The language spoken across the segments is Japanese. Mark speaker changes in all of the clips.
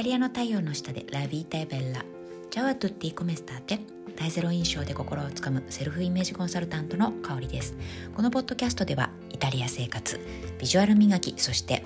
Speaker 1: タリアの太陽の下でラビータエベラチャワトゥッティコメスターテ大ゼロ印象で心をつかむセルフイメージコンサルタントの香りです。このポッドキャストではイタリア生活ビジュアル磨きそして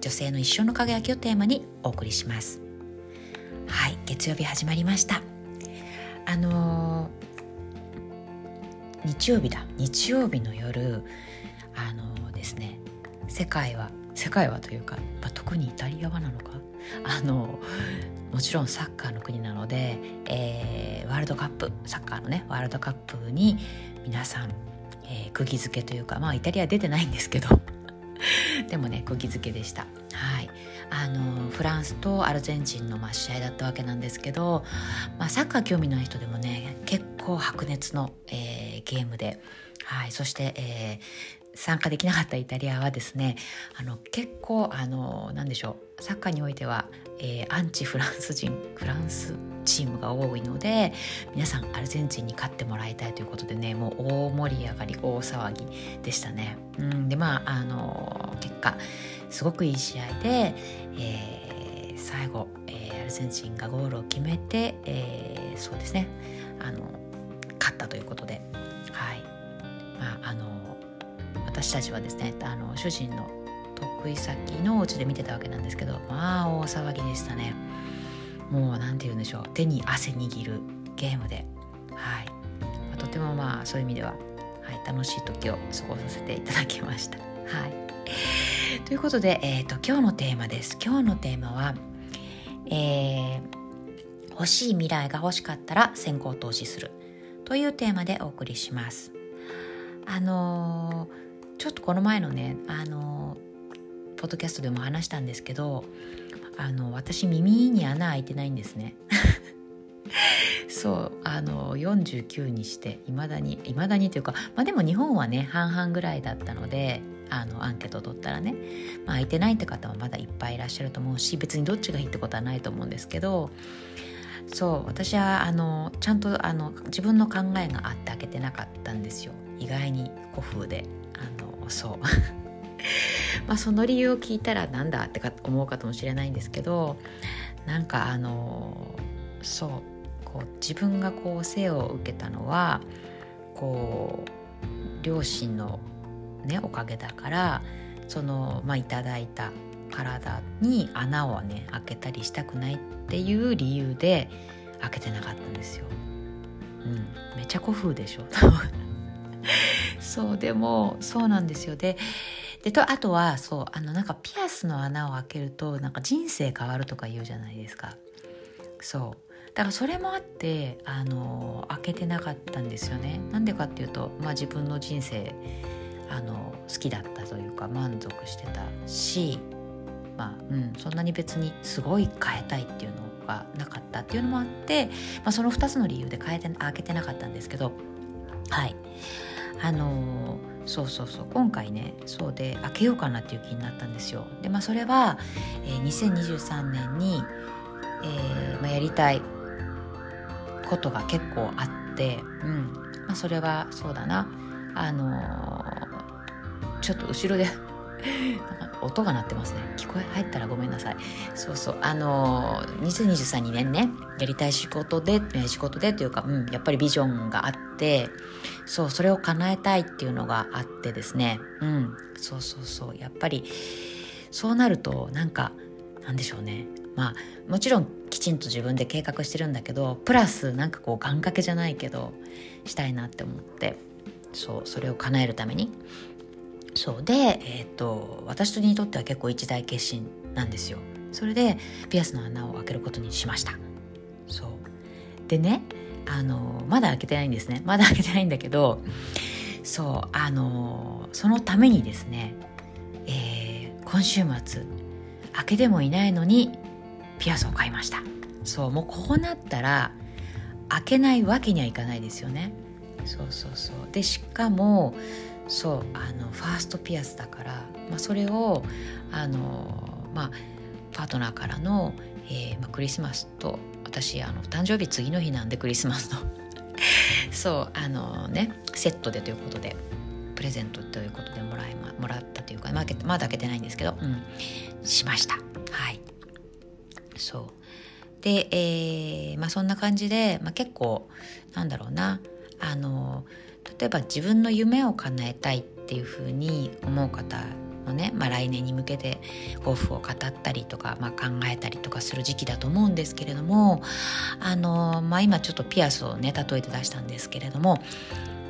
Speaker 1: 女性の一生の輝きをテーマにお送りします。はい月曜日始まりました。あのー、日曜日だ。日曜日の夜あのー、ですね世界は世界はというか、まあ、特にイタリアはなのか？あのもちろんサッカーの国なので、えー、ワールドカップサッカーのねワールドカップに皆さん、えー、釘付けというかまあイタリア出てないんですけど でもね釘付けでした。はいあのフランスとアルゼンチンの、まあ、試合だったわけなんですけど、まあ、サッカー興味のない人でもね結構白熱の、えー、ゲームで、はい、そして、えー、参加できなかったイタリアはですねあの結構あの何でしょうサッカーにおいては、えー、アンチフランス人フランスチームが多いので皆さんアルゼンチンに勝ってもらいたいということでねもう大盛り上がり大騒ぎでしたね。うん、でまああの結果すごくいい試合で、えー、最後、えー、アルゼンチンがゴールを決めて、えー、そうですねあの勝ったということで、はいまあ、あの私たちはですねあの主人の得意先のお家で見てたわけなんですけどまあ大騒ぎでしたね。もう何て言うんでしょう手に汗握るゲームで、はいまあ、とてもまあそういう意味では、はい、楽しい時を過ごさせていただきました。はいということで、えーと、今日のテーマです。今日のテーマは、えー、欲しい未来が欲しかったら先行投資するというテーマでお送りします。あのー、ちょっとこの前のね、あの、ポッドキャストでも話したんですけどあの私耳に穴開いてないんですね。そうあの49にしていまだにいまだにというか、まあ、でも日本はね半々ぐらいだったのであのアンケート取ったらね、まあ、空いてないって方はまだいっぱいいらっしゃると思うし別にどっちがいいってことはないと思うんですけどそう私はあのちゃんとあの自分の考えがあって開けてなかったんですよ。意外に古風で。あのそう。まあその理由を聞いたらなんだってか思うかもしれないんですけどなんかあのそうこう自分がこう生を受けたのはこう両親のねおかげだからそのまあいただいた体に穴をね開けたりしたくないっていう理由で開けてなかったんですよ。うん、めちゃ古風でしょ。そうでもそうなんですよ。ででとあとはそうあのなんかピアスの穴を開けるとなんか人生変わるとか言うじゃないですか。そう。だからそれもあってあの開けてなかったんですよね。なんでかっていうと、まあ、自分の人生あの好きだったというか満足してたしまあうん、そんなに別にすごい変えたいっていうのがなかったっていうのもあって、まあ、その2つの理由で変えて開けてなかったんですけどはい。あのーそうそうそう。今回ねそうで開けようかなっていう気になったんですよ。でまあそれは、えー、2023年に、えーまあ、やりたいことが結構あって、うん。まあ、それはそうだな。あのー、ちょっと後ろで音が鳴ってますね。聞こえ入ったらごめんなさい。そうそう。あのー、2023年ねやりたい仕事で仕事でというか、うん、やっぱりビジョンがあってそうそれを叶えたいっていうのがあってですね。うん。そうそうそう。やっぱりそうなるとなんかなんでしょうね。まあもちろんきちんと自分で計画してるんだけどプラスなんかこう願掛けじゃないけどしたいなって思ってそうそれを叶えるためにそうで、えーと、私にとっては結構一大決心なんですよ。それでピアスの穴を開けることにしました。そう。でねあのまだ開けてないんですね。まだ開けてないんだけどそうあのそのためにですね、えー、今週末開けてもいないのにピアスを買いました。そうもうこうなったら開けないわけにはいかないですよね。そうそうそう。でしかもそうあのファーストピアスだから、まあ、それをあの、まあ、パートナーからの、えーまあ、クリスマスと私あの誕生日次の日なんでクリスマスの。そうあのねセットでということでプレゼントということでもらい、ま、もらったというかまだ開けてないんですけど、うん、しました。はい。そう。で、えーまあ、そんな感じで、まあ、結構なんだろうなあの例えば自分の夢を叶えたいっていうふうに思う方のね、まあ、来年に向けて抱負を語ったりとか、まあ、考えたりとかする時期だと思うんですけれどもあの、まあ、今ちょっとピアスをね例えて出したんですけれども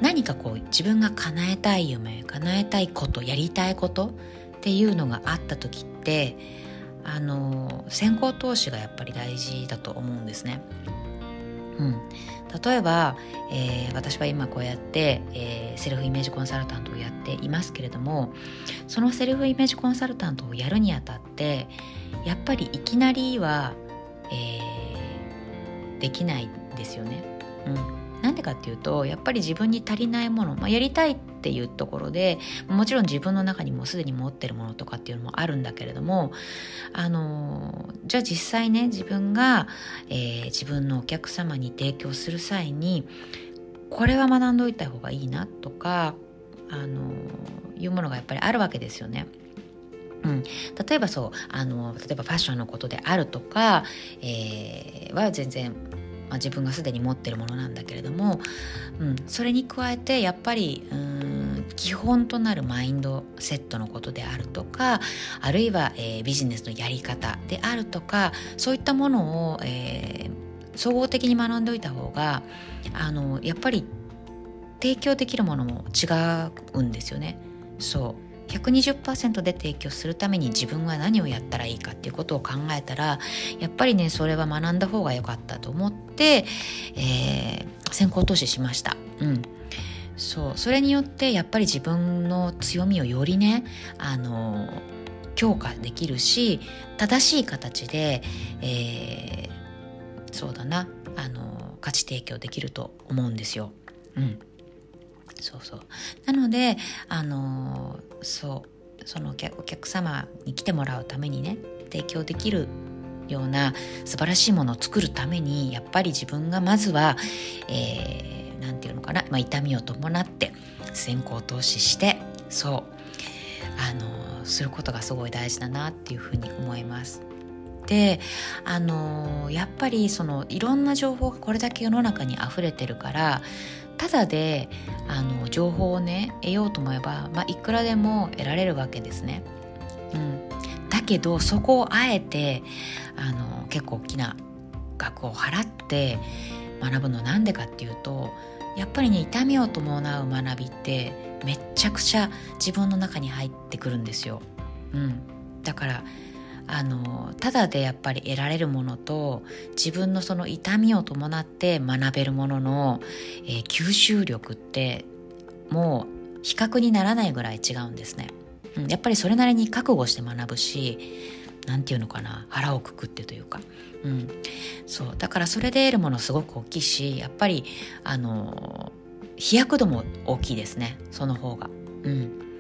Speaker 1: 何かこう自分が叶えたい夢叶えたいことやりたいことっていうのがあった時ってあの先行投資がやっぱり大事だと思うんですね。うん、例えば、えー、私は今こうやって、えー、セルフイメージコンサルタントをやっていますけれどもそのセルフイメージコンサルタントをやるにあたってやっぱりいきなりは、えー、できないですよね。うんなんでかっていうとやっぱり自分に足りないもの、まあ、やりたいっていうところでもちろん自分の中にもすでに持ってるものとかっていうのもあるんだけれどもあのじゃあ実際ね自分が、えー、自分のお客様に提供する際にこれは学んでおいた方がいいなとかあのいうものがやっぱりあるわけですよね。うん、例えばそうあの例えばファッションのことであるとか、えー、は全然まあ、自分がすでに持ってるものなんだけれども、うん、それに加えてやっぱりうん基本となるマインドセットのことであるとかあるいは、えー、ビジネスのやり方であるとかそういったものを、えー、総合的に学んでおいた方があのやっぱり提供できるものも違うんですよね。そう120%で提供するために自分は何をやったらいいかっていうことを考えたらやっぱりねそれは学んだ方が良かったと思って、えー、先行投資しました。うんそうそれによってやっぱり自分の強みをよりねあの強化できるし正しい形で、えー、そうだなあの価値提供できると思うんですよ。うんそうそうなのであのそうそのお客様に来てもらうためにね提供できるような素晴らしいものを作るためにやっぱり自分がまずは何、えー、て言うのかな、まあ、痛みを伴って先行投資してそうあのすることがすごい大事だなっていうふうに思います。であのやっぱりそのいろんな情報がこれだけ世の中に溢れてるからただであの情報をね得ようと思えば、まあ、いくらでも得られるわけですね。うん、だけどそこをあえてあの結構大きな額を払って学ぶのなんでかっていうとやっぱりね痛みを伴う学びってめっちゃくちゃ自分の中に入ってくるんですよ。うん、だからあのただでやっぱり得られるものと自分のその痛みを伴って学べるものの、えー、吸収力ってもう比較にならないぐらい違うんですね。うん、やっぱりそれなりに覚悟して学ぶし何て言うのかな腹をくくってというか、うん、そうだからそれで得るものすごく大きいしやっぱりあの飛躍度も大きいですねその方が。うん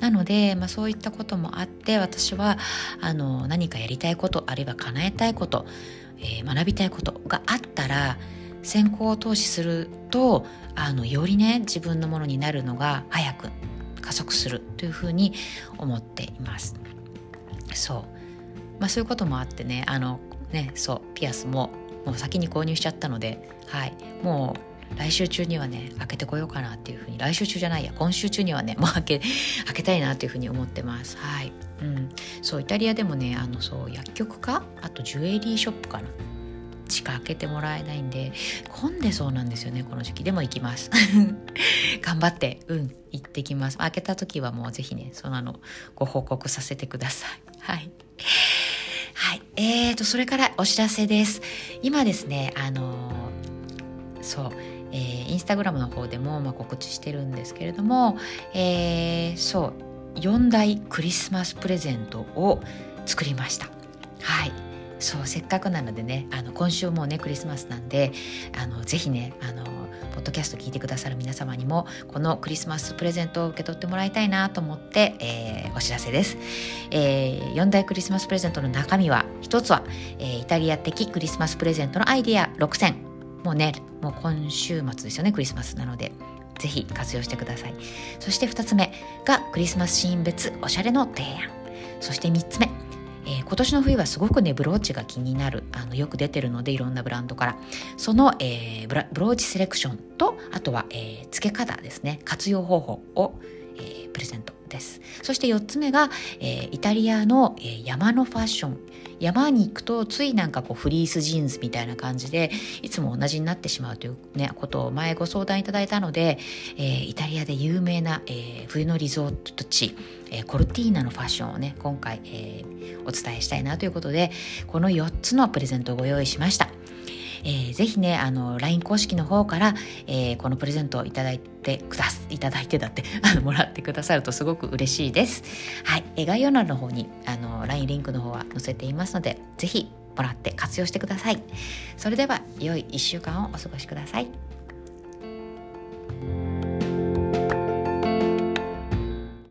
Speaker 1: なので、まあ、そういったこともあって私はあの何かやりたいことあるいは叶えたいこと、えー、学びたいことがあったら先行投資するとあのよりね自分のものになるのが早く加速するというふうに思っています。そう。まあ、そういうこともあってねあのねそうピアスももう先に購入しちゃったので、はい、もう来週中にはね開けてこようかなっていうふうに。来週中じゃないや今週中にはねもう開け 開けたいなっていうふうに思ってます。はい、うん、そうイタリアでもねあのそう薬局か？あとジュエリーショップかな。しか開けてもらえないんで混んでそうなんですよねこの時期。でも行きます。頑張ってうん行ってきます。開けた時はもうぜひねそのあのご報告させてください。はい。はい。えーと、それからお知らせです。今ですね、あのー、そう、タグラムの方でも、まあ、告知してるんですけれども、えー、そう4大クリスマスプレゼントを作りました。はい。そうせっかくなのでねあの今週もねクリスマスなんであのぜひねあのポッドキャスト聞いてくださる皆様にもこのクリスマスプレゼントを受け取ってもらいたいなと思って、えー、お知らせです、えー、4大クリスマスプレゼントの中身は一つは、えー、イタリア的クリスマスプレゼントのアイディア6選。もうねもう今週末ですよねクリスマスなのでぜひ活用してください。そして2つ目がクリスマスシーン別おしゃれの提案。そして3つ目、えー、今年の冬はすごくねブローチが気になるあのよく出てるのでいろんなブランドから。その、えー、ブブローチセレクションとあとは、えー、付け方ですね活用方法を、えー、プレゼント。ですそして4つ目が、えー、イタリアの、えー、山のファッション山に行くとついなんかこうフリースジーンズみたいな感じでいつも同じになってしまうという、ね、ことを前ご相談いただいたので、えー、イタリアで有名な、えー、冬のリゾート地、えー、コルティーナのファッションをね今回、えー、お伝えしたいなということでこの4つのプレゼントをご用意しました。えー、ぜひねあの LINE 公式の方から、えー、このプレゼントをいただいてくだすいただいてだって あのもらってくださるとすごく嬉しいです。はい、えー、概要欄の方にあの LINE リンクの方は載せていますのでぜひもらって活用してください。それでは良い1週間をお過ごしください。